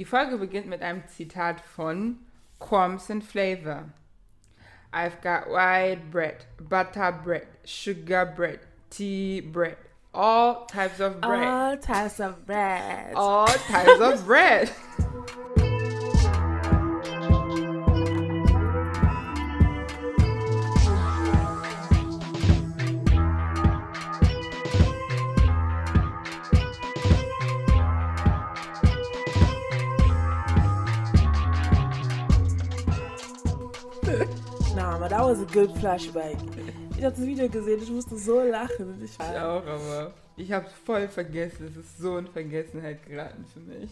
Die Folge beginnt mit einem Zitat von Qualms and Flavor. I've got white bread, butter bread, sugar bread, tea bread, all types of bread. All types of bread. All types of bread. was a good flashback. Ich habe das Video gesehen, ich musste so lachen. Ich, Ich auch, aber ich hab's voll vergessen. Es ist so in Vergessenheit geraten für mich.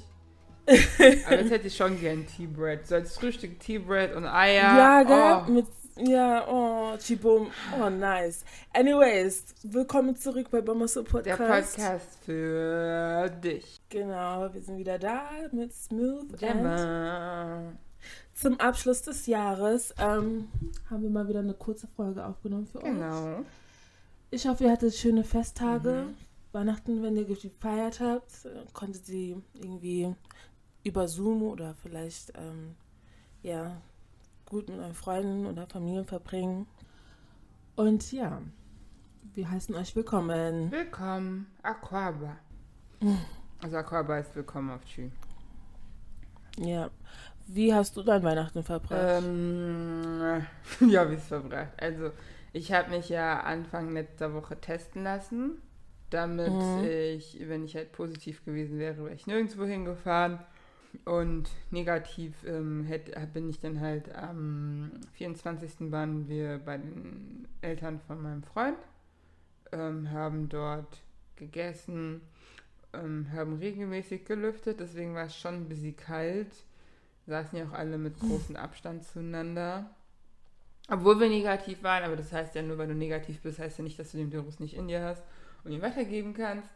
aber jetzt hätte ich schon gern Tea Bread. So als Frühstück Tea Bread und Eier. ja, gell? Oh. Mit, ja, oh, Chibum. Oh, nice. Anyways, willkommen zurück bei Bomaso Der Podcast. Podcast für dich. Genau, wir sind wieder da mit Smooth. And Gemma. Zum Abschluss des Jahres ähm, haben wir mal wieder eine kurze Folge aufgenommen für euch. Genau. Ich hoffe, ihr hattet schöne Festtage. Mhm. Weihnachten, wenn ihr gefeiert habt, äh, konntet sie irgendwie über Zoom oder vielleicht ähm, ja gut mit euren Freunden oder Familien verbringen. Und ja, wir heißen euch willkommen. Willkommen, Aquaba. Also Aquaba ist willkommen auf Tschü. Ja. Wie hast du dein Weihnachten verbracht? Ähm, ja, wie es verbracht. Also, ich habe mich ja Anfang letzter Woche testen lassen, damit Mhm. ich, wenn ich halt positiv gewesen wäre, wäre ich nirgendwo hingefahren. Und negativ ähm, hätt, bin ich dann halt am 24. waren wir bei den Eltern von meinem Freund, ähm, haben dort gegessen, ähm, haben regelmäßig gelüftet, deswegen war es schon ein bisschen kalt. Saßen ja auch alle mit großem Abstand zueinander. Obwohl wir negativ waren, aber das heißt ja nur, weil du negativ bist, heißt ja nicht, dass du den Virus nicht in dir hast und ihn weitergeben kannst.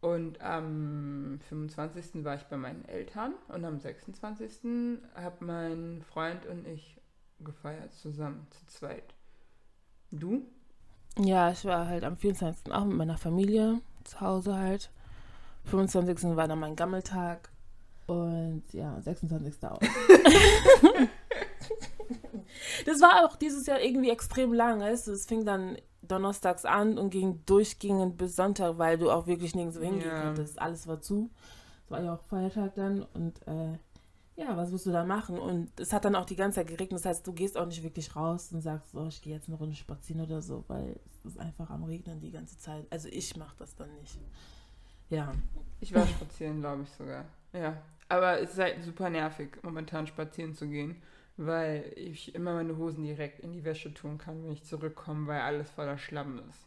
Und am 25. war ich bei meinen Eltern und am 26. hat mein Freund und ich gefeiert zusammen, zu zweit. Du? ja, ich war halt am 24. auch mit meiner Familie zu Hause halt. 25. war dann mein Gammeltag. Und ja, 26. auch. das war auch dieses Jahr irgendwie extrem lang, weißt du? Es fing dann donnerstags an und ging durchgehend bis Sonntag, weil du auch wirklich nirgendwo hingehen Ja. konntest. Alles war zu. Es war ja auch Feiertag dann und äh, ja, was willst du da machen? Und es hat dann auch die ganze Zeit geregnet, das heißt, du gehst auch nicht wirklich raus und sagst, oh, ich gehe jetzt eine Runde spazieren oder so, weil es ist einfach am Regnen die ganze Zeit. Also ich mache das dann nicht. Ja. Ich war spazieren, glaube ich sogar. Ja. Aber es ist halt super nervig, momentan spazieren zu gehen, weil ich immer meine Hosen direkt in die Wäsche tun kann, wenn ich zurückkomme, weil alles voller Schlamm ist.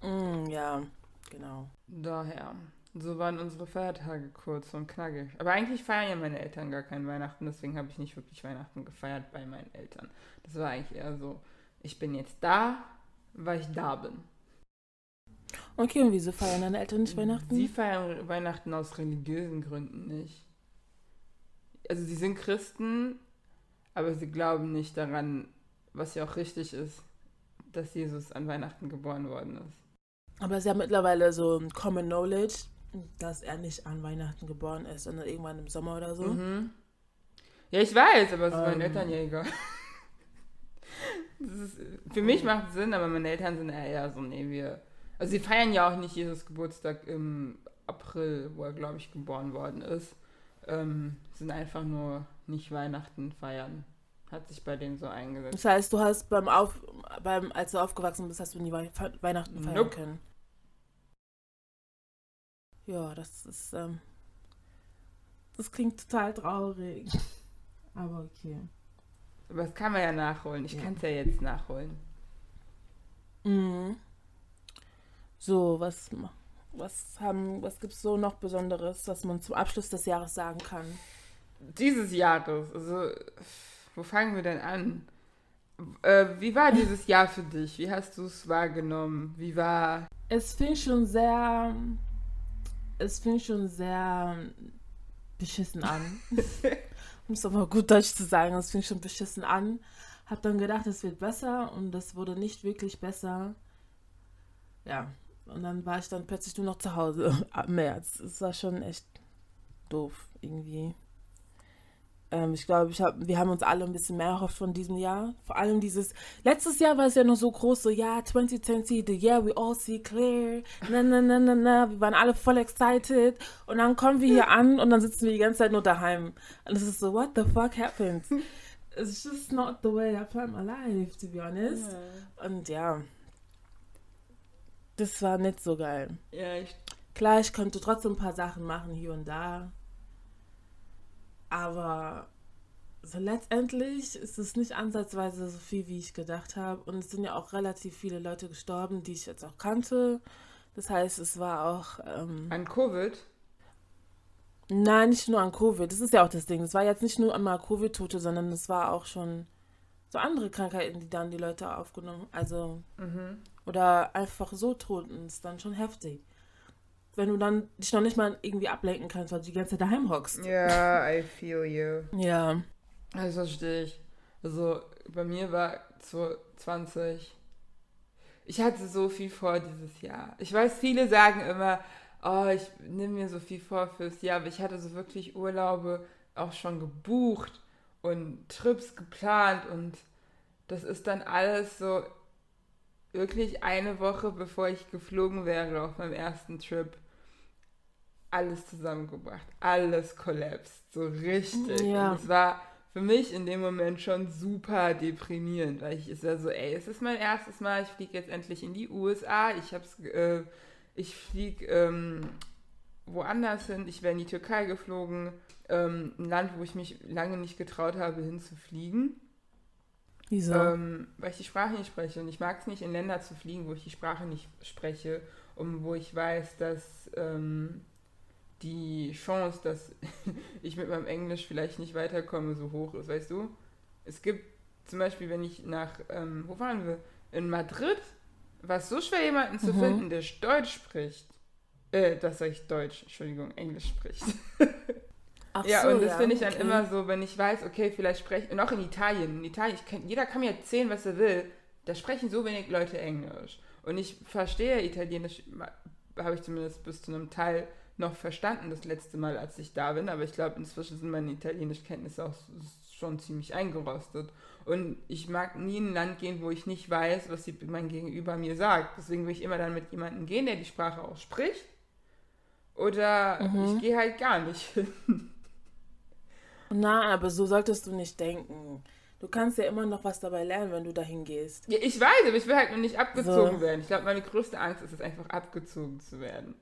Mm, ja, genau. Daher. So waren unsere Feiertage kurz und knackig. Aber eigentlich feiern ja meine Eltern gar kein Weihnachten, deswegen habe ich nicht wirklich Weihnachten gefeiert bei meinen Eltern. Das war eigentlich eher so, ich bin jetzt da, weil ich da bin. Okay, und wieso feiern deine Eltern nicht Weihnachten? Sie feiern Weihnachten aus religiösen Gründen nicht. Also sie sind Christen, aber sie glauben nicht daran, was ja auch richtig ist, dass Jesus an Weihnachten geboren worden ist. Aber es ist ja mittlerweile so ein Common Knowledge, dass er nicht an Weihnachten geboren ist, sondern irgendwann im Sommer oder so. Mhm. Ja, ich weiß, aber es ist meinen Ähm. Eltern ja egal. Ist, für mich macht es Sinn, aber meine Eltern sind eher so, nee, wir. Also sie feiern ja auch nicht Jesus Geburtstag im April, wo er, glaube ich, geboren worden ist. Ähm, sind einfach nur nicht Weihnachten feiern. Hat sich bei denen so eingesetzt. Das heißt, du hast beim Auf, beim, als du aufgewachsen bist, hast du nie Weihnachten feiern Nope. können. Ja, das ist, ähm, das klingt total traurig. Aber okay. Aber das kann man ja nachholen. Ich Ja. kann es ja jetzt nachholen. Mhm. So, was, was haben, was gibt's so noch Besonderes, was man zum Abschluss des Jahres sagen kann? Dieses Jahres, also wo fangen wir denn an? Äh, wie war dieses Jahr für dich? Wie hast du es wahrgenommen? Wie war Es fing schon sehr, es fing schon sehr beschissen an. um es aber gut Deutsch zu sagen, es fing schon beschissen an. Hab dann gedacht, es wird besser und es wurde nicht wirklich besser. Ja, und dann war ich dann plötzlich nur noch zu Hause ab März. Es war schon echt doof irgendwie. Ähm, ich glaube, ich hab, wir haben uns alle ein bisschen mehr erhofft von diesem Jahr. Vor allem dieses, letztes Jahr war es ja noch so groß, so ja, 2020, the year we all see clear. Na, na, na, na, na. Wir waren alle voll excited. Und dann kommen wir hier an und dann sitzen wir die ganze Zeit nur daheim. Und es ist so, what the fuck happened? It's just not the way I plan my life, to be honest. Ja. Und ja, das war nicht so geil. Ja, ich, Klar, ich konnte trotzdem ein paar Sachen machen hier und da. Aber so letztendlich ist es nicht ansatzweise so viel, wie ich gedacht habe. Und es sind ja auch relativ viele Leute gestorben, die ich jetzt auch kannte. Das heißt, es war auch. Ähm, an Covid. nein, nicht nur an Covid. Das ist ja auch das Ding. Es war jetzt nicht nur einmal Covid-Tote, sondern es war auch schon so andere Krankheiten, die dann die Leute aufgenommen Also. Mhm. Oder einfach so tot. Und es ist dann schon heftig. Wenn du dann dich noch nicht mal irgendwie ablenken kannst, weil du die ganze Zeit daheim hockst. Ja, I feel you. Ja. Das verstehe ich. Also bei mir war 2020. Ich hatte so viel vor dieses Jahr. Ich weiß, viele sagen immer, oh, ich nehme mir so viel vor fürs Jahr, aber ich hatte so wirklich Urlaube auch schon gebucht und Trips geplant und das ist dann alles so wirklich eine Woche bevor ich geflogen wäre auf meinem ersten Trip alles zusammengebracht, alles kollapst, so richtig. Ja. Und es war für mich in dem Moment schon super deprimierend, weil ich es war so, ey, es ist mein erstes Mal, ich fliege jetzt endlich in die USA, ich hab's, äh, ich fliege ähm, woanders hin, ich wäre in die Türkei geflogen, ähm, ein Land, wo ich mich lange nicht getraut habe, hinzufliegen. Wieso? Ähm, weil ich die Sprache nicht spreche. Und ich mag es nicht, in Länder zu fliegen, wo ich die Sprache nicht spreche und wo ich weiß, dass ähm, die Chance, dass ich mit meinem Englisch vielleicht nicht weiterkomme, so hoch ist. Weißt du? Es gibt zum Beispiel, wenn ich nach, ähm, wo waren wir? In Madrid war es so schwer, jemanden zu Mhm. finden, der Deutsch spricht. Äh, das sage ich Deutsch, Entschuldigung, Englisch spricht. Ach Ja, so, und das ja, finde ich dann okay. immer so, wenn ich weiß, okay, vielleicht spreche und auch in Italien. In Italien, ich kann, jeder kann mir erzählen, was er will. Da sprechen so wenig Leute Englisch. Und ich verstehe Italienisch, habe ich zumindest bis zu einem Teil noch verstanden, das letzte Mal, als ich da bin. Aber ich glaube, inzwischen sind meine Italienischkenntnisse auch schon ziemlich eingerostet. Und ich mag nie in ein Land gehen, wo ich nicht weiß, was mein Gegenüber mir sagt. Deswegen will ich immer dann mit jemandem gehen, der die Sprache auch spricht. Oder Mhm. ich gehe halt gar nicht hin. Na, aber so solltest du nicht denken. Du kannst ja immer noch was dabei lernen, wenn du dahin gehst. Ja, ich weiß, aber ich will halt nur nicht abgezogen So. werden. Ich glaube, meine größte Angst ist es einfach, abgezogen zu werden.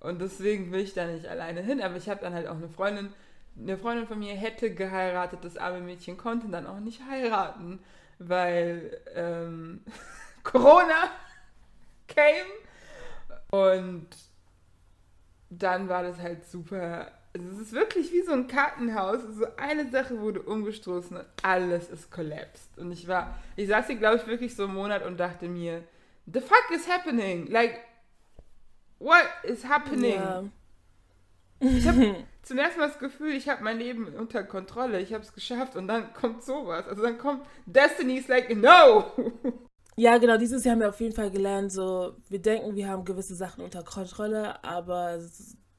Und deswegen will ich da nicht alleine hin. Aber ich habe dann halt auch eine Freundin, eine Freundin von mir hätte geheiratet, das arme Mädchen konnte dann auch nicht heiraten, weil ähm, Corona came. Und dann war das halt super. Also es ist wirklich wie so ein Kartenhaus. So eine Sache wurde umgestoßen und alles ist collapsed. Und ich war, ich saß hier, glaube ich, wirklich so einen Monat und dachte mir, the fuck is happening? Like, what is happening? Ja. Ich habe zum ersten Mal das Gefühl, ich habe mein Leben unter Kontrolle, ich habe es geschafft und dann kommt sowas. Also dann kommt Destiny's like, no! ja, genau, dieses Jahr haben wir auf jeden Fall gelernt, so, wir denken, wir haben gewisse Sachen unter Kontrolle, aber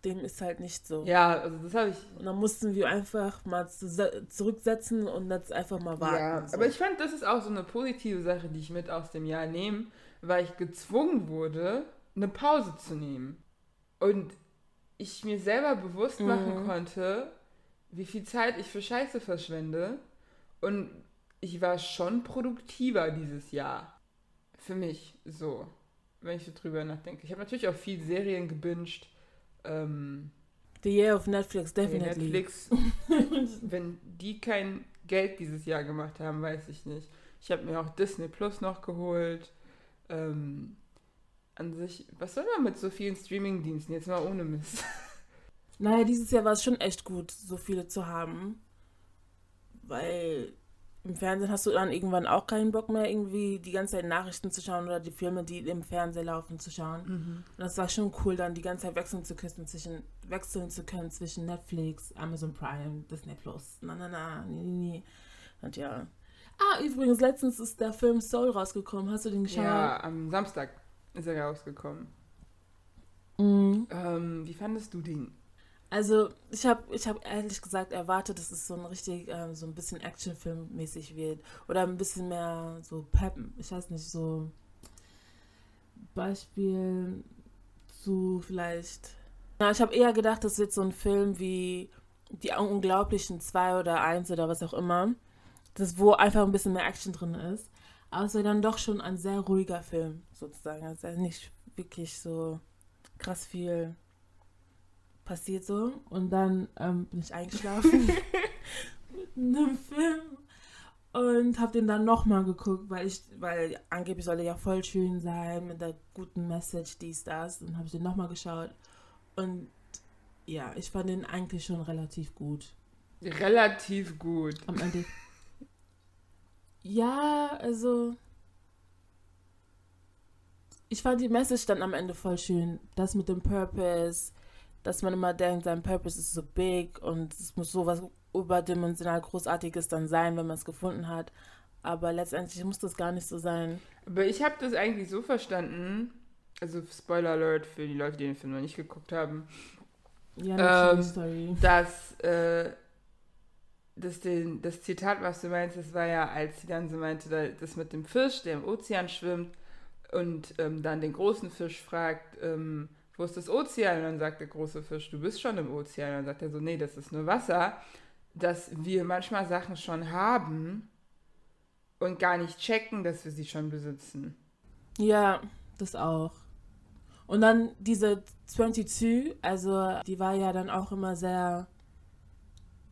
dem ist halt nicht so. Ja, also das habe ich. Und dann mussten wir einfach mal zu- zurücksetzen und jetzt einfach mal warten. Ja, so. aber ich fand, das ist auch so eine positive Sache, die ich mit aus dem Jahr nehme, weil ich gezwungen wurde, eine Pause zu nehmen. Und ich mir selber bewusst machen Mhm. konnte, wie viel Zeit ich für Scheiße verschwende. Und ich war schon produktiver dieses Jahr. Für mich so, wenn ich so drüber nachdenke. Ich habe natürlich auch viel Serien gebinged. Ähm, The Year of Netflix, definitely. Netflix, wenn die kein Geld dieses Jahr gemacht haben, weiß ich nicht. Ich habe mir auch Disney Plus noch geholt. Ähm, an sich, was soll man mit so vielen Streaming-Diensten? Jetzt mal ohne Mist. Naja, dieses Jahr war es schon echt gut, so viele zu haben. Weil im Fernsehen hast du dann irgendwann auch keinen Bock mehr, irgendwie die ganze Zeit Nachrichten zu schauen oder die Filme, die im Fernsehen laufen, zu schauen. Und das war schon cool, dann die ganze Zeit wechseln zu können zwischen, wechseln zu können zwischen Netflix, Amazon Prime, Disney Plus. Na, na, na, nee, nee, nee. Und ja. Ah, übrigens, letztens ist der Film Soul rausgekommen. Hast du den geschaut? Ja, am Samstag ist er rausgekommen. Mhm. Ähm, wie fandest du den? Also ich habe ich hab ehrlich gesagt erwartet, dass es so ein richtig, ähm, so ein bisschen Actionfilm-mäßig wird. Oder ein bisschen mehr so Pep, ich weiß nicht, so Beispiel zu vielleicht. Ja, ich habe eher gedacht, das wird so ein Film wie Die Unglaublichen 2 oder 1 oder was auch immer. Das, wo einfach ein bisschen mehr Action drin ist. Aber es war dann doch schon ein sehr ruhiger Film, sozusagen. Also nicht wirklich so krass viel passiert so. Und dann ähm, bin ich eingeschlafen mit einem Film und habe den dann nochmal geguckt, weil ich, weil angeblich soll er ja voll schön sein mit der guten Message, dies, das. Und habe ich den nochmal geschaut. Und ja, ich fand den eigentlich schon relativ gut. Relativ gut. Am Ende. Ja, also. Ich fand die Message dann am Ende voll schön. Das mit dem Purpose, dass man immer denkt, sein Purpose ist so big und es muss sowas überdimensional Großartiges dann sein, wenn man es gefunden hat. Aber letztendlich muss das gar nicht so sein. Aber ich habe das eigentlich so verstanden, also Spoiler Alert für die Leute, die den Film noch nicht geguckt haben, ja, ähm, sorry. dass äh, das, den, das Zitat, was du meinst, das war ja, als sie dann so meinte, das mit dem Fisch, der im Ozean schwimmt und ähm, dann den großen Fisch fragt, ähm, wo ist das Ozean? Und dann sagt der große Fisch, du bist schon im Ozean. Und dann sagt er so, nee, das ist nur Wasser. Dass wir manchmal Sachen schon haben und gar nicht checken, dass wir sie schon besitzen. Ja, das auch. Und dann diese 22, also die war ja dann auch immer sehr,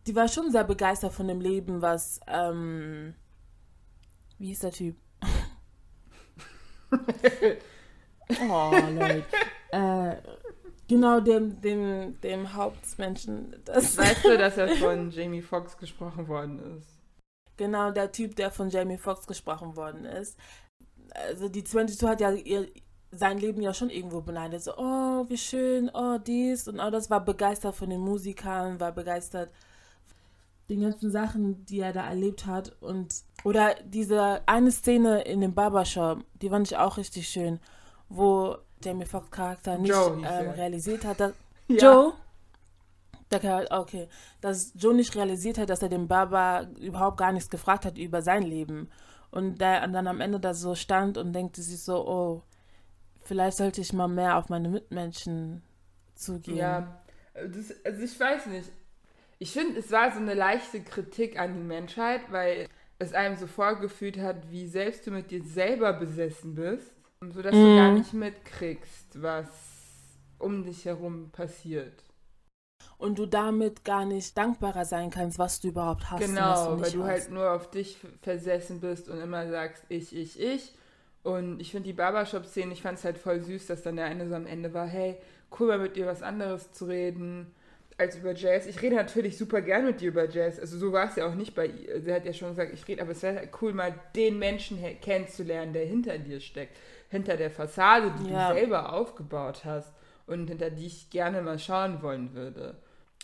die war schon sehr begeistert von dem Leben, was, ähm, wie hieß der Typ? oh, Leute. Äh, genau dem, dem, dem Hauptmenschen. Das weißt du, dass er von Jamie Foxx gesprochen worden ist? Genau, der Typ, der von Jamie Foxx gesprochen worden ist. Also die 22 hat ja ihr, sein Leben ja schon irgendwo beneidet. So, oh, wie schön, oh, dies und all das. War begeistert von den Musikern, war begeistert den ganzen Sachen, die er da erlebt hat. Und oder diese eine Szene in dem Barbershop, die fand ich auch richtig schön, wo Jamie Foxx Charakter nicht ähm, realisiert hat, dass ja. Joe, der Charakter, okay, dass Joe nicht realisiert hat, dass er den Barber überhaupt gar nichts gefragt hat über sein Leben. Und der dann am Ende da so stand und denkte sich so, oh, vielleicht sollte ich mal mehr auf meine Mitmenschen zugehen. Ja, das, also ich weiß nicht. Ich finde, es war so eine leichte Kritik an die Menschheit, weil es einem so vorgefühlt hat, wie selbst du mit dir selber besessen bist sodass mm. du gar mhm. nicht mitkriegst, was um dich herum passiert. Und du damit gar nicht dankbarer sein kannst, was du überhaupt hast. Genau, weil du hast. halt nur auf dich versessen bist und immer sagst, ich, ich, ich. Und ich finde die Barbershop-Szene, ich fand es halt voll süß, dass dann der eine so am Ende war, hey, cool mal mit dir was anderes zu reden als über Jazz. Ich rede natürlich super gern mit dir über Jazz. Also so war es ja auch nicht bei ihr. Sie hat ja schon gesagt, ich rede, aber es wäre halt cool, mal den Menschen kennenzulernen, der hinter dir steckt hinter der Fassade, die ja. du selber aufgebaut hast und hinter die ich gerne mal schauen wollen würde.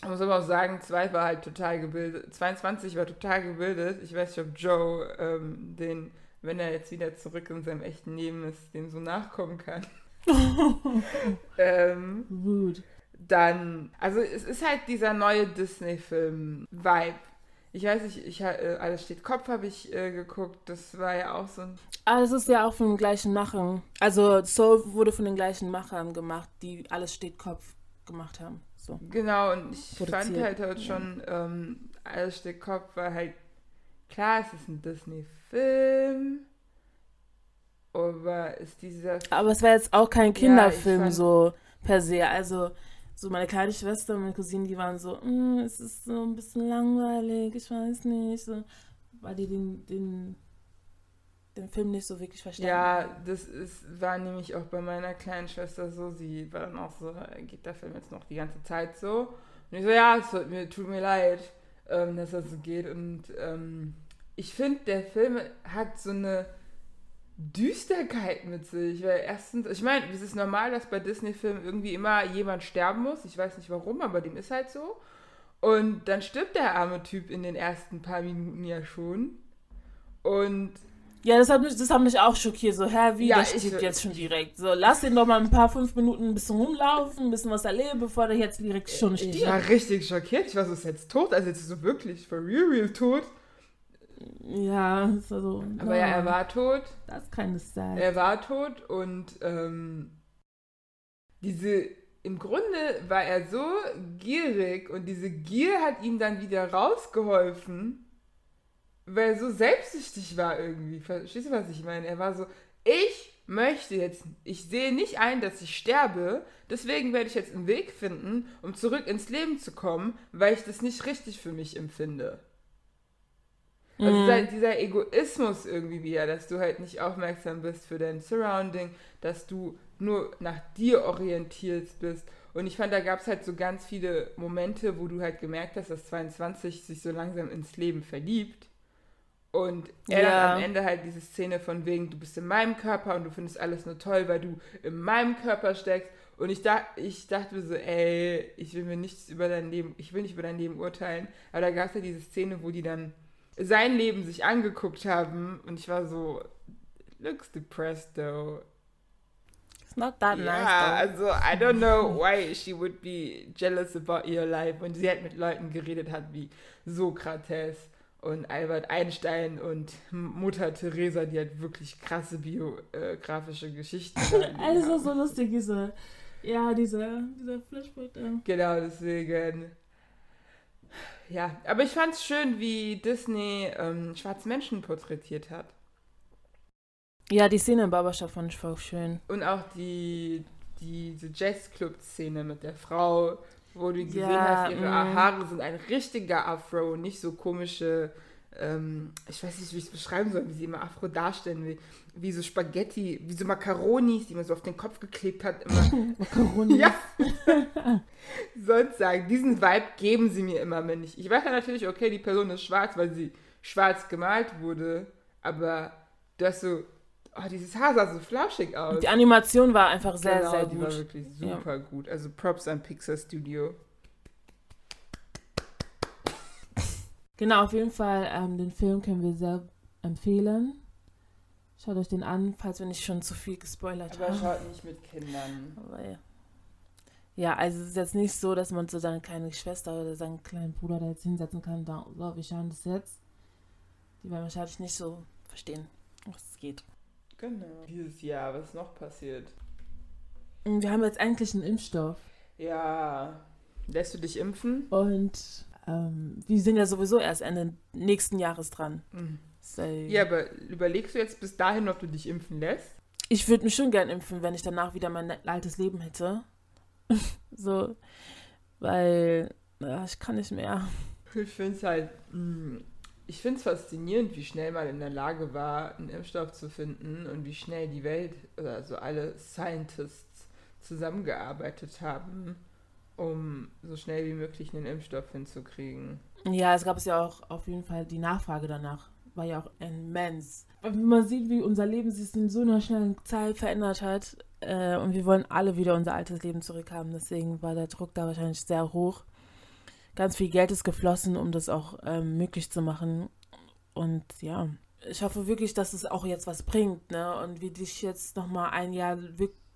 Ich muss aber auch sagen, 2 war halt total gebildet, 22 war total gebildet. Ich weiß nicht, ob Joe ähm, den, wenn er jetzt wieder zurück in seinem echten Leben ist, dem so nachkommen kann. ähm, Gut. Dann, also es ist halt dieser neue Disney-Film-Vibe ich weiß nicht, ich, äh, alles steht Kopf habe ich äh, geguckt. Das war ja auch so ein. Ah, das ist ja auch von den gleichen Machern. Also Soul wurde von den gleichen Machern gemacht, die alles steht Kopf gemacht haben. So. Genau, und ich Produziert. fand halt, halt schon, ähm, alles steht Kopf war halt klar, es ist ein Disney-Film. Aber ist dieser. Aber es war jetzt auch kein Kinderfilm ja, so per se. Also so meine kleine Schwester und meine Cousine, die waren so, mm, es ist so ein bisschen langweilig, ich weiß nicht, so, weil die den, den, den Film nicht so wirklich verstanden Ja, das ist, war nämlich auch bei meiner kleinen Schwester so, sie war dann auch so, geht der Film jetzt noch die ganze Zeit so? Und ich so, ja, es tut mir, tut mir leid, ähm, dass das so geht. Und ähm, ich finde, der Film hat so eine Düsterkeit mit sich. Weil erstens, ich meine, es ist normal, dass bei Disney-Filmen irgendwie immer jemand sterben muss. Ich weiß nicht warum, aber dem ist halt so. Und dann stirbt der arme Typ in den ersten paar Minuten ja schon. Und. Ja, das hat mich, das hat mich auch schockiert. So, hä, wie, Ja, der ich- steht jetzt schon direkt. So, lass den doch mal ein paar fünf Minuten ein bisschen rumlaufen, ein bisschen was erleben, bevor der jetzt direkt schon Ich stirbt. war richtig schockiert. Ich war so, ist jetzt tot? Also jetzt ist so wirklich for real, real tot. Ja, also, Aber ja, er war tot. Das ist keine Sad. Er war tot und ähm, diese, im Grunde war er so gierig und diese Gier hat ihm dann wieder rausgeholfen, weil er so selbstsüchtig war irgendwie. Verstehst du, was ich meine? Er war so, ich möchte jetzt, ich sehe nicht ein, dass ich sterbe, deswegen werde ich jetzt einen Weg finden, um zurück ins Leben zu kommen, weil ich das nicht richtig für mich empfinde. Also Mhm. dieser, dieser Egoismus irgendwie wieder, dass du halt nicht aufmerksam bist für dein Surrounding, dass du nur nach dir orientiert bist. Und ich fand, da gab es halt so ganz viele Momente, wo du halt gemerkt hast, dass 22 sich so langsam ins Leben verliebt. Und er Ja. dann am Ende halt diese Szene von wegen, du bist in meinem Körper und du findest alles nur toll, weil du in meinem Körper steckst. Und ich, dach, ich dachte mir so, ey, ich will mir nichts über dein Leben, ich will nicht über dein Leben urteilen. Aber da gab es ja diese Szene, wo die dann sein Leben sich angeguckt haben und ich war so, looks depressed though. It's not that Ja, nice, though. also I don't know why she would be jealous about your life. Und sie hat mit Leuten geredet hat wie Sokrates und Albert Einstein und Mutter Teresa, die halt wirklich krasse biografische Geschichten Alles haben. ist so lustig, diese, ja, dieser, dieser Flashback. Genau, deswegen. Ja, aber ich fand's schön, wie Disney ähm, schwarze Menschen porträtiert hat. Ja, die Szene im Barbershop fand ich voll schön. Und auch die, diese Jazzclub-Szene mit der Frau, wo du gesehen Ja, hast, ihre mm. Haare sind ein richtiger Afro, nicht so komische, ähm, ich weiß nicht, wie ich es beschreiben soll, wie sie immer Afro darstellen, wie, wie so Spaghetti, wie so Macaronis, die man so auf den Kopf geklebt hat. Immer. Macaroni. ja. Sonst sagen, diesen Vibe geben sie mir immer, wenn ich. Ich weiß ja natürlich, okay, die Person ist schwarz, weil sie schwarz gemalt wurde, aber du hast so, oh, dieses Haar sah so flauschig aus. Die Animation war einfach sehr, Genau, sehr die war gut. wirklich super gut. Also Props an Pixar Studio. Genau, auf jeden Fall, ähm, den Film können wir sehr empfehlen. Schaut euch den an, falls wir nicht schon zu viel gespoilert Aber haben. schaut nicht mit Kindern. Aber ja. Ja, also es ist jetzt nicht so, dass man so seine kleine Schwester oder seinen kleinen Bruder da jetzt hinsetzen kann und da, so, wir schauen das jetzt. Die werden wahrscheinlich nicht so verstehen, was es geht. Genau. Dieses Jahr, was noch passiert? Wir haben jetzt eigentlich einen Impfstoff. Ja. Lässt du dich impfen? Und ähm, wir sind ja sowieso erst Ende nächsten Jahres dran. So, Ja, aber überlegst du jetzt bis dahin, ob du dich impfen lässt? Ich würde mich schon gern impfen, wenn ich danach wieder mein altes Leben hätte. so, weil ja, ich kann nicht mehr. Ich finde es halt, mh, ich finde es faszinierend, wie schnell man in der Lage war, einen Impfstoff zu finden und wie schnell die Welt, also alle Scientists zusammengearbeitet haben, um so schnell wie möglich einen Impfstoff hinzukriegen. Ja, es gab es ja auch auf jeden Fall die Nachfrage danach. War ja auch immens. Man sieht, wie unser Leben sich in so einer schnellen Zeit verändert hat. Äh, und wir wollen alle wieder unser altes Leben zurückhaben. Deswegen war der Druck da wahrscheinlich sehr hoch. Ganz viel Geld ist geflossen, um das auch ähm, möglich zu machen. Und ja, ich hoffe wirklich, dass es auch jetzt was bringt. Ne? Und wir dich jetzt nochmal ein Jahr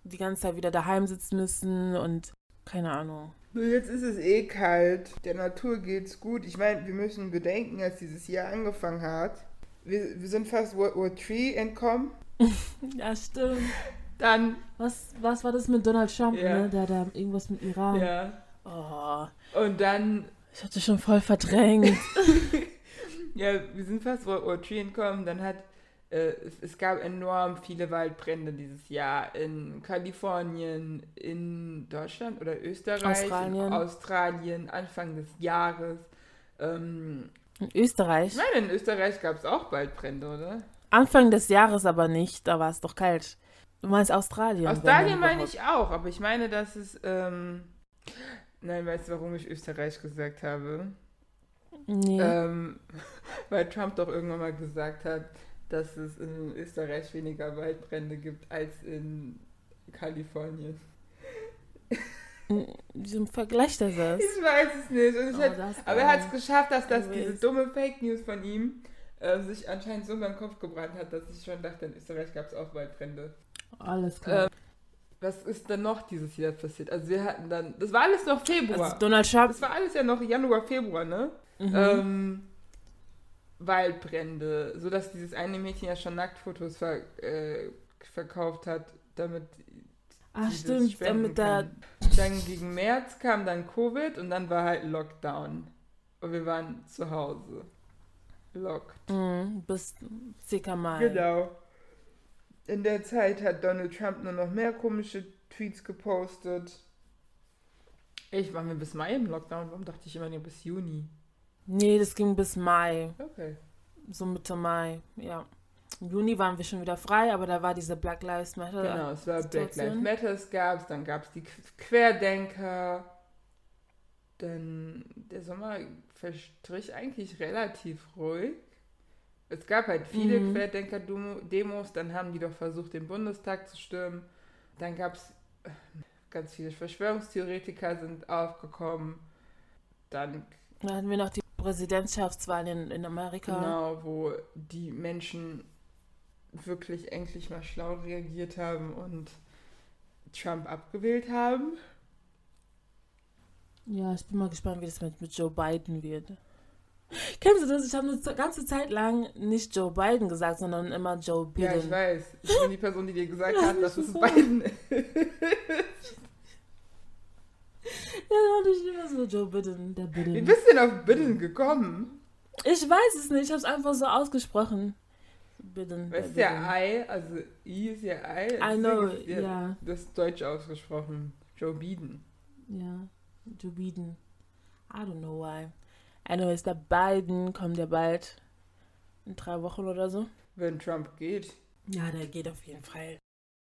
die ganze Zeit wieder daheim sitzen müssen und keine Ahnung. Nur jetzt ist es eh kalt, der Natur geht's gut. Ich meine, wir müssen bedenken, als dieses Jahr angefangen hat, wir, wir sind fast World War III entkommen. Ja, stimmt. Dann, Was, was war das mit Donald Trump, Ja. ne? Der da irgendwas mit Iran. ja, Oh, und dann ich hatte schon voll verdrängt. Ja, wir sind fast World War III entkommen. Dann hat es- es gab enorm viele Waldbrände dieses Jahr in Kalifornien, in Deutschland oder Österreich, Australien. in Australien, Anfang des Jahres. Ähm, In Österreich. ich meine, in Österreich gab es auch Waldbrände, oder? Anfang des Jahres aber nicht, da war es doch kalt. Du meinst Australien? Australien meine ich auch, aber ich meine, dass es. Ähm, nein, weißt du, warum ich Österreich gesagt habe? Nee. Ähm, weil Trump doch irgendwann mal gesagt hat, dass es in Österreich weniger Waldbrände gibt als in Kalifornien. Wieso vergleicht er das? Ich weiß es nicht. Oh, das aber er hat es geschafft, dass das diese dumme Fake News von ihm äh, sich anscheinend so in meinen Kopf gebrannt hat, dass ich schon dachte, in Österreich gab es auch Waldbrände. Alles klar. Ähm, was ist denn noch dieses Jahr passiert? Also wir hatten dann, das war alles noch Februar. also Donald Trump. das war alles ja noch Januar, Februar, ne? Mhm. Ähm, Waldbrände, sodass dieses eine Mädchen ja schon Nacktfotos ver äh, verkauft hat, damit Ach stimmt, damit da. Dann gegen März kam dann Covid und dann war halt Lockdown. Und wir waren zu Hause. Locked. Mhm, bis circa Mai. Genau. In der Zeit hat Donald Trump nur noch mehr komische Tweets gepostet. Ich war mir bis Mai im Lockdown. Warum dachte ich immer nur bis Juni? Nee, das ging bis Mai. Okay. So Mitte Mai, ja. Im Juni waren wir schon wieder frei, aber da war diese Black Lives Matter. Genau, es war Black. Lives Matters gab's, dann gab es die Qu- Querdenker. Dann der Sommer verstrich eigentlich relativ ruhig. Es gab halt viele Mhm. Querdenker-Demos, dann haben die doch versucht, den Bundestag zu stürmen. Dann gab es ganz viele Verschwörungstheoretiker sind aufgekommen. Dann Dann hatten wir noch die Präsidentschaftswahl in, in Amerika. Genau, wo die Menschen wirklich endlich mal schlau reagiert haben und Trump abgewählt haben. Ja, ich bin mal gespannt, wie das mit, mit Joe Biden wird. Kennst du das? Ich habe eine ganze Zeit lang nicht Joe Biden gesagt, sondern immer Joe Biden. Ja, ich weiß. Ich bin die Person, die dir gesagt hat, dass das es Biden ist. Ja, und ich immer so Joe Biden, der Wie Biden. bist du denn auf Biden gekommen? Ich weiß es nicht, ich habe es einfach so ausgesprochen. Biden, Weißt du ja. I, also I ist ja I. I know, ist ja ja, Das ist deutsch ausgesprochen. Joe Biden. ja, Joe Biden. I don't know why. Anyways, der Biden kommt ja bald in drei Wochen oder so. Wenn Trump geht. Ja, der geht auf jeden Fall.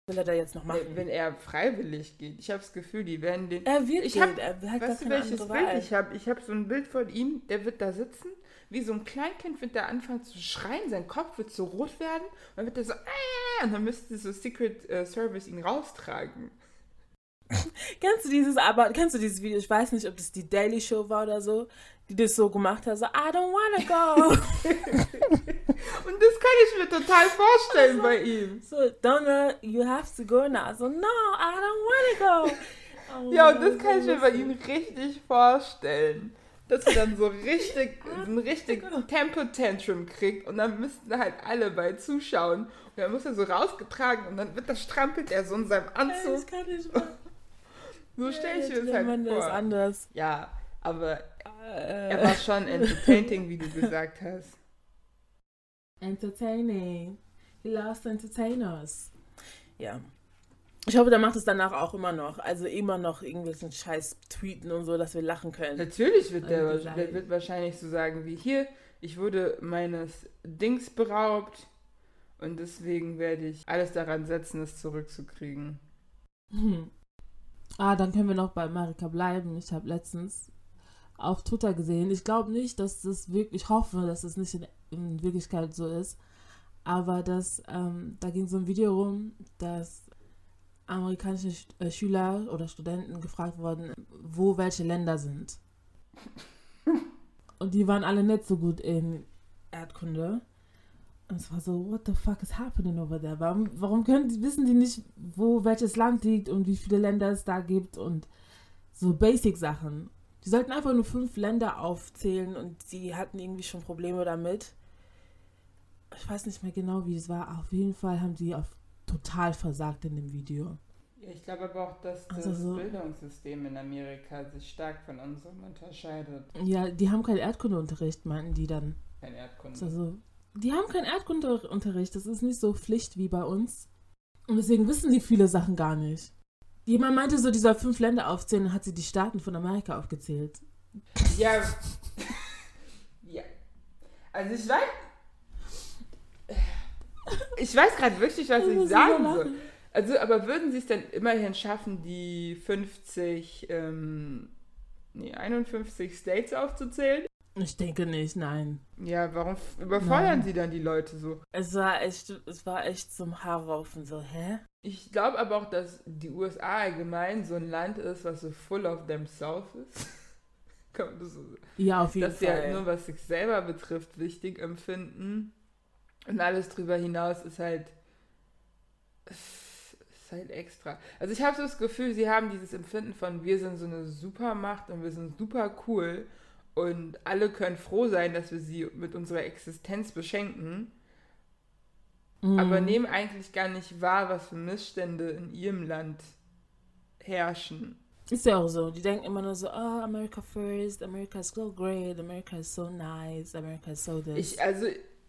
Will er da jetzt noch machen? Wenn er freiwillig geht. Ich habe das Gefühl, die werden den er wird Ich hab- er hat Weißt du, welches Bild Wahl. ich habe? Ich habe so ein Bild von ihm, der wird da sitzen, wie so ein Kleinkind wird der anfangen zu schreien, sein Kopf wird so rot werden und dann wird er so, äh, und dann müsste so Secret äh, Service ihn raustragen. Kennst du dieses, aber kennst du dieses Video? Ich weiß nicht, ob das die Daily Show war oder so, die das so gemacht hat, so I don't wanna go. Und das kann ich mir total vorstellen bei ihm. so Donna, you have to go now. So no, I don't wanna go. Oh, Ja, und das kann ich mir bei ihm richtig vorstellen. Dass er dann so richtig, ein richtig Tempo-Tantrum kriegt und dann müssten halt alle bei zuschauen. Und dann muss er so rausgetragen und dann wird das strampelt er so in seinem Anzug. Das kann ich mal. So stelle ich mir das halt vor. anders. Ja, aber Äh, er war schon entertaining, wie du gesagt hast. entertaining. He loves to entertain us. Ja. Ich hoffe, der macht es danach auch immer noch. Also immer noch irgendwelchen Scheiß tweeten und so, dass wir lachen können. Natürlich wird der, der wird wahrscheinlich so sagen wie hier, ich wurde meines Dings beraubt und deswegen werde ich alles daran setzen, es zurückzukriegen. Hm. Ah, dann können wir noch bei Amerika bleiben. Ich habe letztens auf Twitter gesehen. Ich glaube nicht, dass das wirklich, ich hoffe, dass es nicht in, in Wirklichkeit so ist. Aber dass, ähm, da ging so ein Video rum, dass amerikanische Sch- äh, Schüler oder Studenten gefragt wurden, wo welche Länder sind. Und die waren alle nicht so gut in Erdkunde. Und es war so, what the fuck is happening over there? Warum, warum können wissen die nicht, wo welches Land liegt und wie viele Länder es da gibt und so Basic-Sachen. Die sollten einfach nur fünf Länder aufzählen und sie hatten irgendwie schon Probleme damit. Ich weiß nicht mehr genau, wie es war. Auf jeden Fall haben die auf total versagt in dem Video. Ja, ich glaube aber auch, dass das Also so- Bildungssystem in Amerika sich stark von unserem unterscheidet. Ja, die haben keinen Erdkundeunterricht, meinten die dann. Kein Erdkunde. Also, die haben keinen Erdkundeunterricht. Das ist nicht so Pflicht wie bei uns. Und deswegen wissen die viele Sachen gar nicht. Jemand meinte so, die soll fünf Länder aufzählen, dann hat sie die Staaten von Amerika aufgezählt. Ja. ja. Also ich weiß. Ich weiß gerade wirklich, was ich sagen soll. Also, aber würden sie es dann immerhin schaffen, die 50, ähm, nee, 51 States aufzuzählen? Ich denke nicht, nein. Ja, warum überfordern Nein. sie dann die Leute so? Es war echt, es war echt zum Haarraufen so, hä? Ich glaube aber auch, dass die USA allgemein so ein Land ist, was so full of themselves ist. Man das so? Ja, auf jeden Dass sie Fall. halt nur, was sich selber betrifft, wichtig empfinden. Und alles drüber hinaus ist halt. Ist halt extra. Also ich habe so das Gefühl, sie haben dieses Empfinden von wir sind so eine Supermacht und wir sind super cool und alle können froh sein, dass wir sie mit unserer Existenz beschenken, Mhm. aber nehmen eigentlich gar nicht wahr, was für Missstände in ihrem Land herrschen. Ist ja auch so. Die denken immer nur so, oh, America first, America is so great, America is so nice, America is so this. Ich, also,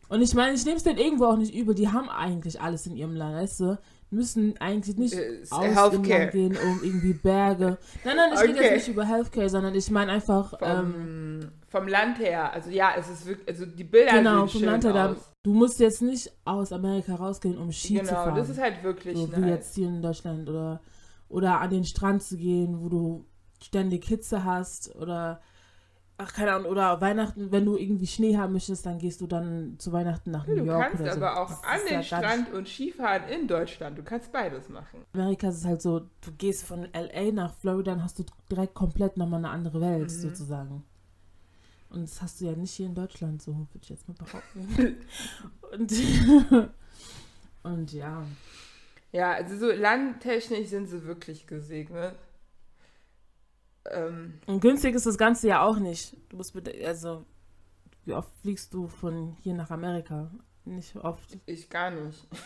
Und ich meine, ich nehme es denen irgendwo auch nicht übel. Die haben eigentlich alles in ihrem Land, weißt du? Müssen eigentlich nicht äh, aus Healthcare. Gehen, um irgendwie Berge. Nein, nein, ich rede Okay. jetzt nicht über Healthcare, sondern ich meine einfach, ähm, Vom, vom Land her, also ja, es ist wirklich, also die Bilder genau, vom schön Land her. aus. Du musst jetzt nicht aus Amerika rausgehen, um Ski zu Genau, fahren. das ist halt wirklich so wie nice. jetzt hier in Deutschland oder oder an den Strand zu gehen, wo du ständig Hitze hast oder ach keine Ahnung oder Weihnachten, wenn du irgendwie Schnee haben möchtest, dann gehst du dann zu Weihnachten nach New Du York kannst oder so. aber auch Das an den ja Strand und Skifahren in Deutschland. Du kannst beides machen. Amerika ist es halt so, du gehst von LA nach Florida, dann hast du direkt komplett nochmal eine andere Welt Mhm. sozusagen. Und das hast du ja nicht hier in Deutschland, so würde ich jetzt mal behaupten. und, und ja. Ja, also so landtechnisch sind sie wirklich gesegnet. Ähm, Und günstig ist das Ganze ja auch nicht. Du musst bitte, also, wie oft fliegst du von hier nach Amerika? Nicht oft. ich gar nicht.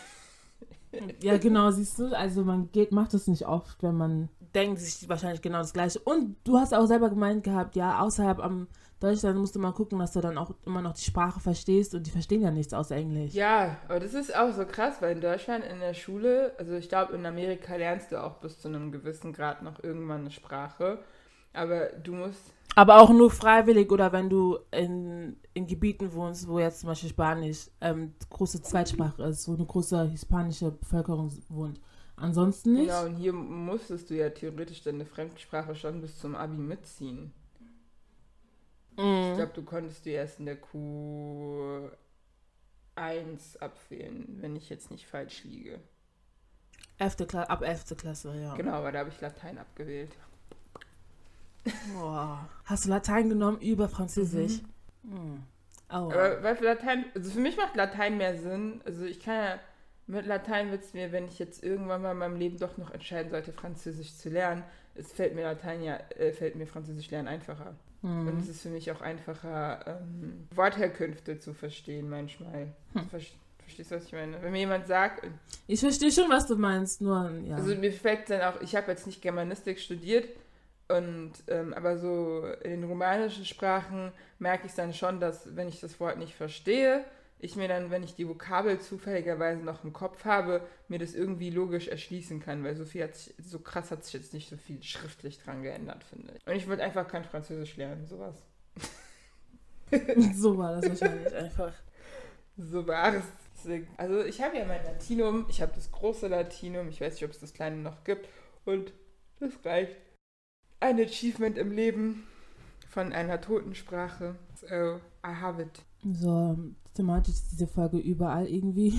Ja, genau, siehst du, also man geht, macht das nicht oft, wenn man denkt sich wahrscheinlich genau das Gleiche. Und du hast auch selber gemeint gehabt, ja, außerhalb am Deutschland musst du mal gucken, dass du dann auch immer noch die Sprache verstehst und die verstehen ja nichts außer Englisch. Ja, aber das ist auch so krass, weil in Deutschland in der Schule, also ich glaube, in Amerika lernst du auch bis zu einem gewissen Grad noch irgendwann eine Sprache. Aber du musst Aber auch nur freiwillig oder wenn du in, in Gebieten wohnst, wo jetzt zum Beispiel Spanisch ähm, große Zweitsprache ist, wo eine große hispanische Bevölkerung wohnt. Ansonsten nicht. Genau, und hier musstest du ja theoretisch deine Fremdsprache schon bis zum Abi mitziehen. Ich Mhm. glaube, du konntest die erst in der Q1 abwählen, wenn ich jetzt nicht falsch liege. Elfte Kla ab 11. Klasse, ja. Genau, aber da habe ich Latein abgewählt. Boah. Hast du Latein genommen über Französisch? Mhm. Oh. Aber weil für Latein, also für mich macht Latein mehr Sinn. Also ich kann ja, mit Latein wird es mir, wenn ich jetzt irgendwann mal in meinem Leben doch noch entscheiden sollte, Französisch zu lernen, es fällt mir Latein ja, äh, fällt mir Französisch lernen einfacher. Und Mhm. es ist für mich auch einfacher, ähm, Wortherkünfte zu verstehen manchmal. Hm. Ver verstehst du, was ich meine? Wenn mir jemand sagt, Ich verstehe schon, was du meinst, nur, ja. also mir fällt dann auch, ich habe jetzt nicht Germanistik studiert, und ähm, aber so in den romanischen Sprachen merke ich dann schon, dass wenn ich das Wort nicht verstehe, ich mir dann, wenn ich die Vokabel zufälligerweise noch im Kopf habe, mir das irgendwie logisch erschließen kann, weil so viel hat sich, so krass hat sich jetzt nicht so viel schriftlich dran geändert, finde ich. Und ich würde einfach kein Französisch lernen, sowas. so war das wahrscheinlich einfach. So war es. Also ich habe ja mein Latinum, ich habe das große Latinum, ich weiß nicht, ob es das kleine noch gibt und das reicht. Ein Achievement im Leben von einer Totensprache. So, I have it. So, thematisch ist diese Folge überall irgendwie.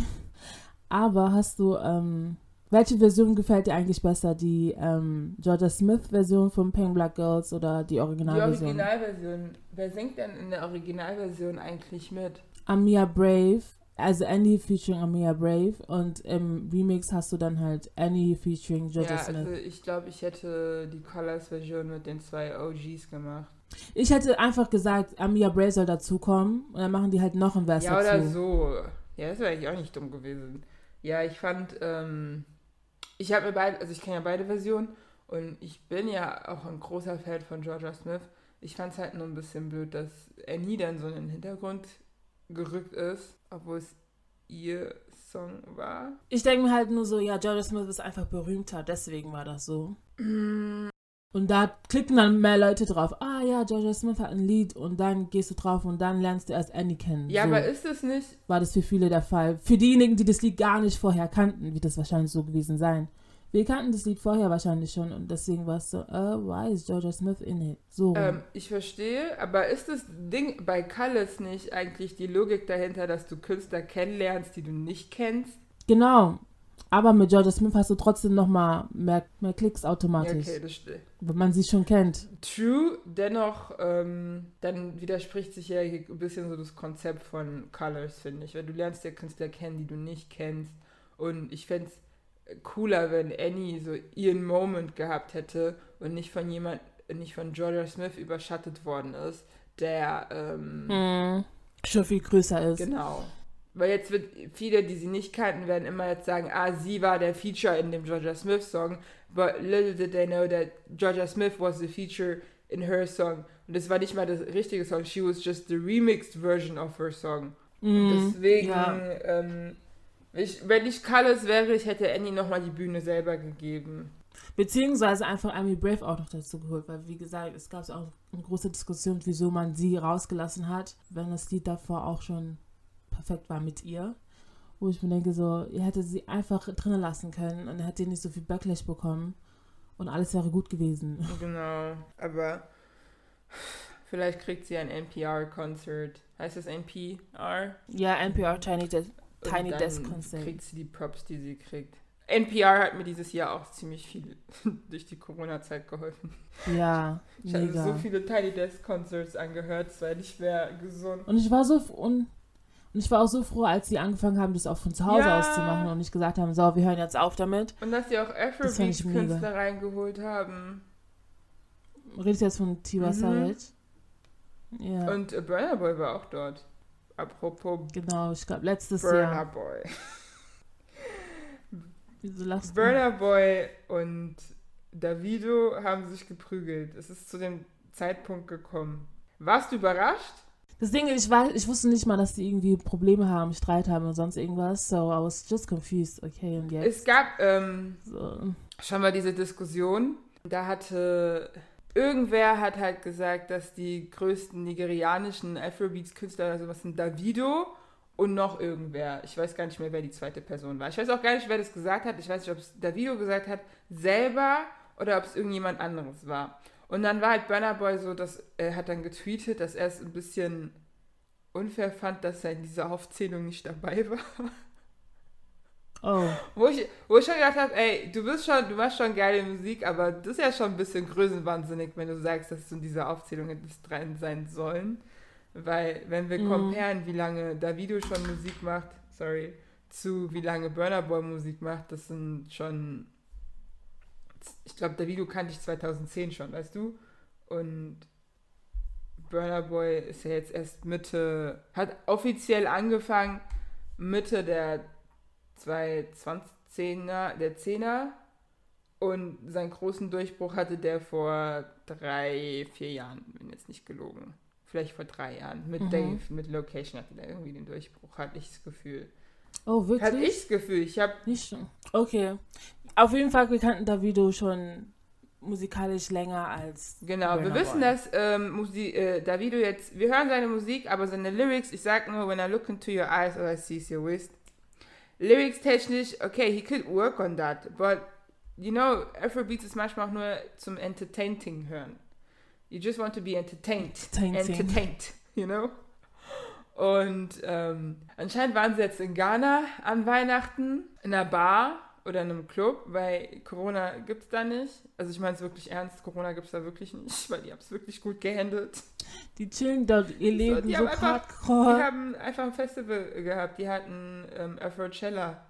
Aber hast du, ähm, welche Version gefällt dir eigentlich besser? Die ähm, Georgia Smith-Version von Pink Black Girls oder die Die Originalversion? Originalversion. Wer singt denn in der Originalversion eigentlich mit? Amia Brave, also Annie featuring Amia Brave und im Remix hast du dann halt Annie featuring Georgia ja, Smith. also ich glaube, ich hätte die Colors-Version mit den zwei OGs gemacht. Ich hätte einfach gesagt, Amia Brave soll dazukommen und dann machen die halt noch ein Vers Ja, dazu. oder so. Ja, das wäre eigentlich auch nicht dumm gewesen. Ja, ich fand, ähm, ich habe mir beide, also ich kenne ja beide Versionen und ich bin ja auch ein großer Fan von Georgia Smith. Ich fand es halt nur ein bisschen blöd, dass Annie dann so in den Hintergrund gerückt ist, obwohl es ihr Song war. Ich denke mir halt nur so, ja, Georgia Smith ist einfach berühmter, deswegen war das so. Und da klicken dann mehr Leute drauf. Ah ja, Georgia Smith hat ein Lied und dann gehst du drauf und dann lernst du erst Annie kennen. Ja, so aber ist es nicht, war das für viele der Fall. Für diejenigen, die das Lied gar nicht vorher kannten, wird das wahrscheinlich so gewesen sein. Wir kannten das Lied vorher wahrscheinlich schon und deswegen war es so, uh, why is Georgia Smith in it? So. ähm, ich verstehe, aber ist das Ding bei Colors nicht eigentlich die Logik dahinter, dass du Künstler kennenlernst, die du nicht kennst? Genau. Aber mit Georgia Smith hast du trotzdem nochmal mehr, mehr Klicks automatisch. Ja, okay, das stimmt. Wenn man sie schon kennt. True, dennoch, ähm, dann widerspricht sich ja ein bisschen so das Konzept von Colors, finde ich. Weil du lernst ja Künstler kennen, die du nicht kennst. Und ich fände es cooler, wenn Annie so ihren Moment gehabt hätte und nicht von jemand, nicht von Georgia Smith überschattet worden ist, der ähm, hm. schon viel größer ist. Genau. Weil jetzt wird viele, die sie nicht kannten, werden immer jetzt sagen, ah, sie war der Feature in dem Georgia Smith Song, but little did they know that Georgia Smith was the feature in her song. Und das war nicht mal das richtige Song, she was just the remixed version of her song. Mm, Deswegen, ja. ähm, ich, wenn ich Colors wäre, ich hätte Annie nochmal die Bühne selber gegeben. Beziehungsweise einfach Amy Brave auch noch dazu geholt, weil wie gesagt, es gab auch eine große Diskussion, wieso man sie rausgelassen hat, wenn das Lied davor auch schon perfekt war mit ihr. Wo ich mir denke, so, ihr hättet sie einfach drinnen lassen können und hättet nicht so viel Backlash bekommen und alles wäre gut gewesen. Genau, aber vielleicht kriegt sie ein NPR-Konzert. Heißt das NPR? Ja, NPR De Tiny Desk Concert. kriegt sie die Props, die sie kriegt. NPR hat mir dieses Jahr auch ziemlich viel durch die Corona-Zeit geholfen. Ja, ich mega. habe so viele Tiny Desk Concerts angehört, es war nicht mehr gesund. Und ich war so und und ich war auch so froh, als sie angefangen haben, das auch von zu Hause ja. aus zu machen und nicht gesagt haben, so, wir hören jetzt auf damit. Und dass sie auch Afrobeat-Künstler reingeholt haben. Redest du jetzt von Tiwa mhm. Savage? Ja. Und äh, Burner Boy war auch dort. Apropos. Genau, ich glaube letztes Burner Jahr. Burner Boy. Wieso lachst Burner Boy und Davido haben sich geprügelt. Es ist zu dem Zeitpunkt gekommen. Warst du überrascht? Das Ding ich, weiß, ich wusste nicht mal, dass die irgendwie Probleme haben, Streit haben und sonst irgendwas. So, I was just confused. Okay, und jetzt? Es gab ähm, so. schon mal diese Diskussion. Da hatte irgendwer hat halt gesagt, dass die größten nigerianischen Afrobeats-Künstler also was sind Davido und noch irgendwer. Ich weiß gar nicht mehr, wer die zweite Person war. Ich weiß auch gar nicht, wer das gesagt hat. Ich weiß nicht, ob es Davido gesagt hat, selber oder ob es irgendjemand anderes war. Und dann war halt Burner Boy so, dass er hat dann getweetet, dass er es ein bisschen unfair fand, dass er in dieser Aufzählung nicht dabei war. Oh. Wo ich, wo ich schon gedacht habe, ey, du bist schon, du machst schon geile Musik, aber das ist ja schon ein bisschen größenwahnsinnig, wenn du sagst, dass du in dieser Aufzählung hättest drin sein sollen. Weil, wenn wir mhm. comparen, wie lange Davido schon Musik macht, sorry, zu wie lange Burner Boy Musik macht, das sind schon ich glaube, der Video kannte ich 2010 schon, weißt du? Und Burner Boy ist ja jetzt erst Mitte, hat offiziell angefangen Mitte der 2010er, der 10er. Und seinen großen Durchbruch hatte der vor drei, vier Jahren, bin jetzt nicht gelogen. Vielleicht vor drei Jahren. Mit mhm. Dave, mit Location hatte der irgendwie den Durchbruch, hatte ich das Gefühl. Oh, wirklich? Hatte ich das Gefühl. Ich habe. Nicht schon. Okay. Auf jeden Fall, wir kannten Davido schon musikalisch länger als. Genau, Burner wir wissen, Boy. dass ähm, Musi äh, Davido jetzt. Wir hören seine Musik, aber seine Lyrics, ich sag nur, when I look into your eyes, all I see your waist. Lyrics technisch, okay, he could work on that, but you know, Afrobeats ist manchmal auch nur zum Entertaining hören. You just want to be entertained. Entertained, you know? Und ähm, anscheinend waren sie jetzt in Ghana an Weihnachten in einer Bar oder in einem Club, weil Corona gibt es da nicht. Also ich meine es wirklich ernst, Corona gibt es da wirklich nicht, weil die haben es wirklich gut gehandelt. Die chillen dort ihr Leben so, die so hardcore. Die haben einfach ein Festival gehabt, die hatten ähm, Afrochella.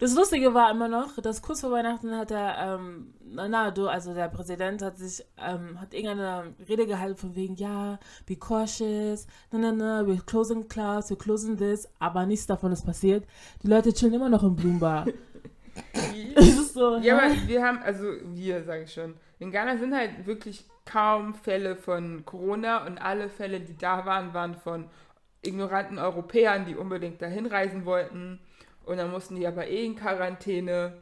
Das Lustige war immer noch, dass kurz vor Weihnachten hat der, ähm, na, du, also der Präsident hat sich, ähm, hat irgendeine Rede gehalten von wegen, ja, be cautious, na, na, na, we're closing class, we're closing this, aber nichts davon ist passiert. Die Leute chillen immer noch im Bloombar. so, ja, aber wir haben, also wir, sage ich schon, in Ghana sind halt wirklich kaum Fälle von Corona und alle Fälle, die da waren, waren von ignoranten Europäern, die unbedingt dahin reisen wollten. Und dann mussten die aber eh in Quarantäne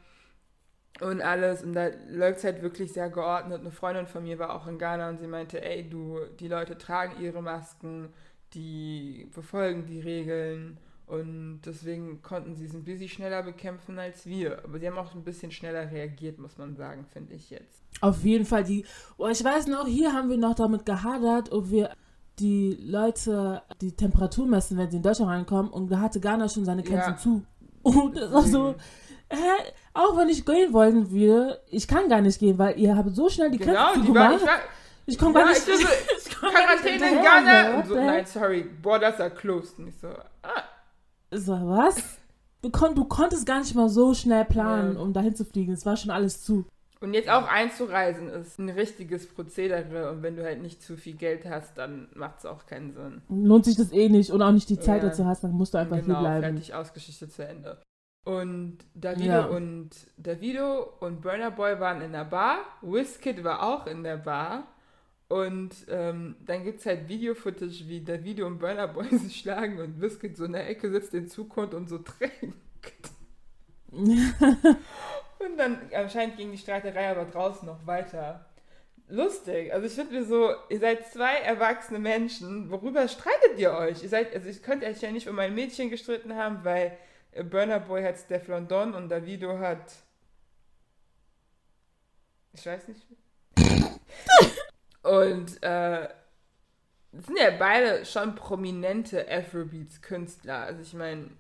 und alles. Und da läuft es halt wirklich sehr geordnet. Eine Freundin von mir war auch in Ghana und sie meinte, ey, du, die Leute tragen ihre Masken, die befolgen die Regeln und deswegen konnten sie es ein bisschen schneller bekämpfen als wir. Aber sie haben auch ein bisschen schneller reagiert, muss man sagen, finde ich jetzt. Auf jeden Fall. Die, oh, ich weiß noch, hier haben wir noch damit gehadert, ob wir die Leute die Temperatur messen, wenn sie in Deutschland reinkommen. Und da hatte Ghana schon seine Grenzen ja. zu. Und das war so, Hä? Auch wenn ich gehen wollen würde, ich kann gar nicht gehen, weil ihr habt so schnell die Genau, Köpfe die gemacht. ich war, ich komme gar ja, nicht. ich ich gar nicht Quarantäne in Ghana. so, nein, sorry, Borders are closed. Und ich so, ah, So, was? Du, kon du konntest gar nicht mal so schnell planen, Ja. um dahin zu fliegen. Es war schon alles zu. Und jetzt auch einzureisen ist ein richtiges Prozedere und wenn du halt nicht zu viel Geld hast, dann macht es auch keinen Sinn. Lohnt sich das eh nicht und auch nicht die Zeit Ja. dazu hast, dann musst du einfach genau, hier bleiben. fertig ausgeschichtet zu Ende. Und Davido Ja. und Davido und Burner Boy waren in der Bar, Wizkid war auch in der Bar und ähm, dann gibt es halt Video-Footage, wie Davido und Burner Boy sich schlagen und Wizkid so in der Ecke sitzt, den zukommt und so trinkt. Und dann anscheinend ging die Streiterei aber draußen noch weiter. Lustig. Also ich finde mir so, ihr seid zwei erwachsene Menschen. Worüber streitet ihr euch? Ihr seid, also ich könnte euch ja nicht um ein Mädchen gestritten haben, weil äh, Burner Boy hat Steph London und Davido hat. Ich weiß nicht. und äh, sind ja beide schon prominente Afrobeats-Künstler. Also ich meine,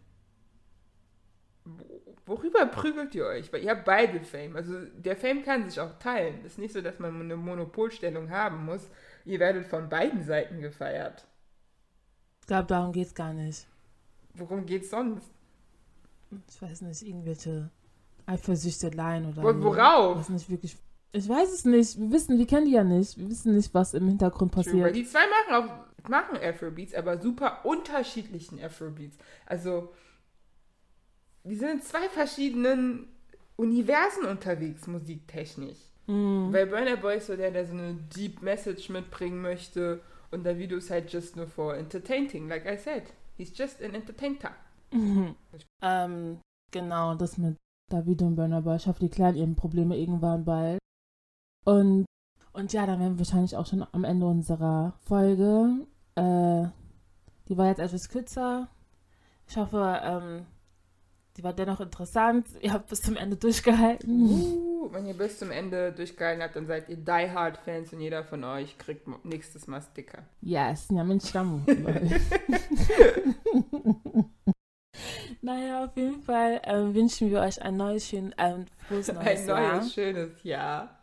wo- worüber prügelt ihr euch? Weil ihr habt beide Fame. Also der Fame kann sich auch teilen. Es ist nicht so, dass man eine Monopolstellung haben muss. Ihr werdet von beiden Seiten gefeiert. Ich glaube, darum geht's gar nicht. Worum geht's sonst? Ich weiß nicht, irgendwelche Eifersüchteleien oder. Wo- worauf? Ist nicht wirklich. Ich weiß es nicht. Wir wissen, wir kennen die ja nicht. Wir wissen nicht, was im Hintergrund True, passiert. die zwei machen auch machen Afrobeats, aber super unterschiedlichen Afrobeats. Also die sind in zwei verschiedenen Universen unterwegs, musiktechnisch. Mhm. Weil Burner Boy ist so der, der so eine Deep Message mitbringen möchte und Davido ist halt just nur for entertaining, like I said. He's just an entertainer. Ähm, genau, das mit Davido und Burner Boy. Ich hoffe, die klären ihre Probleme irgendwann bald. Und, und ja, dann wären wir wahrscheinlich auch schon am Ende unserer Folge. Äh, die war jetzt etwas kürzer. Ich hoffe, ähm, die war dennoch interessant. Ihr habt bis zum Ende durchgehalten. Uh, wenn ihr bis zum Ende durchgehalten habt, dann seid ihr Die Hard Fans und jeder von euch kriegt nächstes Mal Sticker. Yes, ja, Mensch, Stamm. naja, auf jeden Fall ähm, wünschen wir euch ein neues, schön, ähm, frohes neues Ein Jahr. neues, schönes Jahr.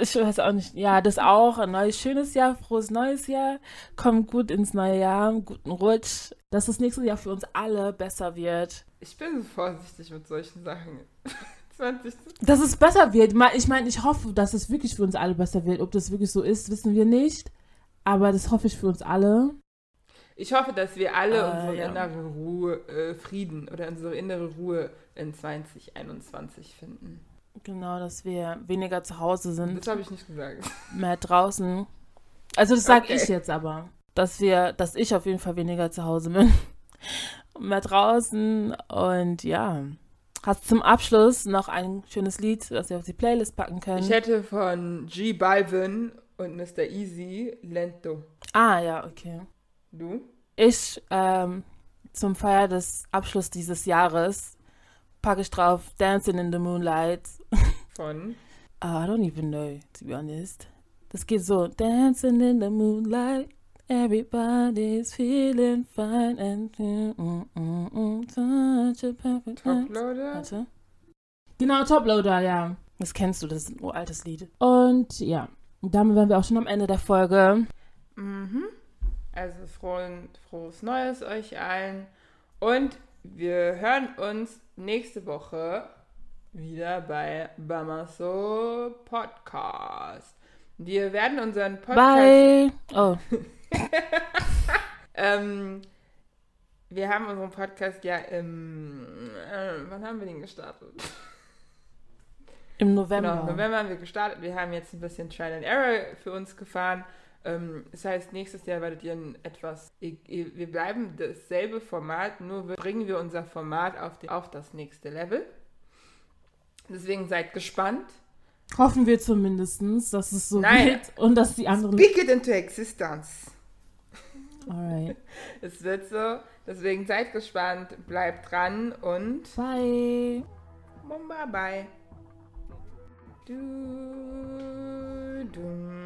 Ich weiß auch nicht. Ja, das auch. Ein neues, schönes Jahr, frohes neues Jahr. Kommt gut ins neue Jahr, guten Rutsch. Dass das nächste Jahr für uns alle besser wird. Ich bin so vorsichtig mit solchen Sachen. 20. Dass es besser wird. Ich meine, ich hoffe, dass es wirklich für uns alle besser wird. Ob das wirklich so ist, wissen wir nicht. Aber das hoffe ich für uns alle. Ich hoffe, dass wir alle Äh, unsere ja. innere Ruhe, äh, Frieden oder unsere innere Ruhe in 2021 finden. Genau, dass wir weniger zu Hause sind, Das habe ich nicht gesagt. mehr draußen. Also das sage Okay. ich jetzt aber. Dass wir, dass ich auf jeden Fall weniger zu Hause bin. mehr draußen. Und ja. Hast zum Abschluss noch ein schönes Lied, das wir auf die Playlist packen können? Ich hätte von G Balvin und Mr. Easy Lento. ah, ja, okay. Du? Ich, ähm, zum Feier des Abschlusses dieses Jahres, packe ich drauf Dancing in the Moonlight. Von? Ah, I don't even know, to be honest. Das geht so. Dancing in the moonlight, everybody's feeling fine and mm, mm, mm, mm, such a perfect. Toploader? Warte. Genau, Toploader, ja. Das kennst du, das ist ein uraltes Lied. Und ja, damit wären wir auch schon am Ende der Folge. Mhm. Also frohen, frohes Neues euch allen. Und wir hören uns nächste Woche wieder bei Bamaso Podcast. Wir werden unseren Podcast. Bye. Oh, Ähm, wir haben unseren Podcast ja im. Äh, wann haben wir den gestartet? im November. Genau, im November haben wir gestartet. Wir haben jetzt ein bisschen Trial and Error für uns gefahren. Ähm, das heißt, nächstes Jahr werdet ihr ein etwas. Wir bleiben dasselbe Format, nur bringen wir unser Format auf, die, auf das nächste Level. Deswegen seid gespannt. Hoffen wir zumindest, dass es so Nein. wird und dass die anderen. Speak it into existence. Alright. Es wird so. Deswegen seid gespannt, bleibt dran und Bye. bye bye. Du, du.